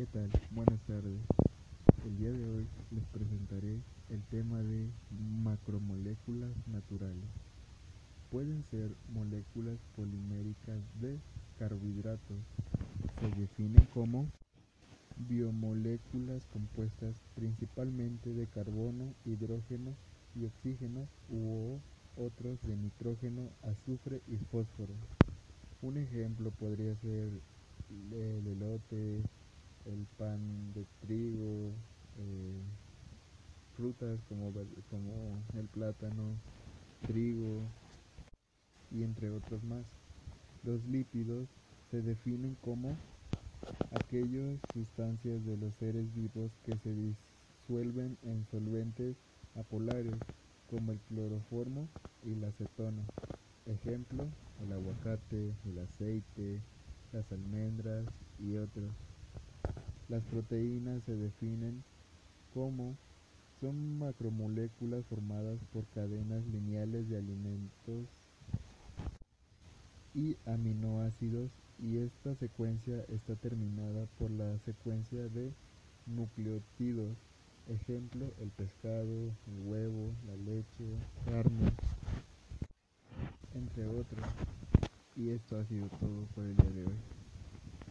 ¿Qué tal? Buenas tardes. El día de hoy les presentaré el tema de macromoléculas naturales. Pueden ser moléculas poliméricas de carbohidratos. Se definen como biomoléculas compuestas principalmente de carbono, hidrógeno y oxígeno u otros de nitrógeno, azufre y fósforo. Un ejemplo podría ser el elote, el pan de trigo, eh, frutas como, como el plátano, trigo y entre otros más. Los lípidos se definen como aquellas sustancias de los seres vivos que se disuelven en solventes apolares como el cloroformo y la acetona. Ejemplo, el aguacate, el aceite, las almendras y otros. Las proteínas se definen como son macromoléculas formadas por cadenas lineales de alimentos y aminoácidos y esta secuencia está terminada por la secuencia de nucleótidos. Ejemplo, el pescado, el huevo, la leche, carne, entre otros. Y esto ha sido todo por el día de hoy.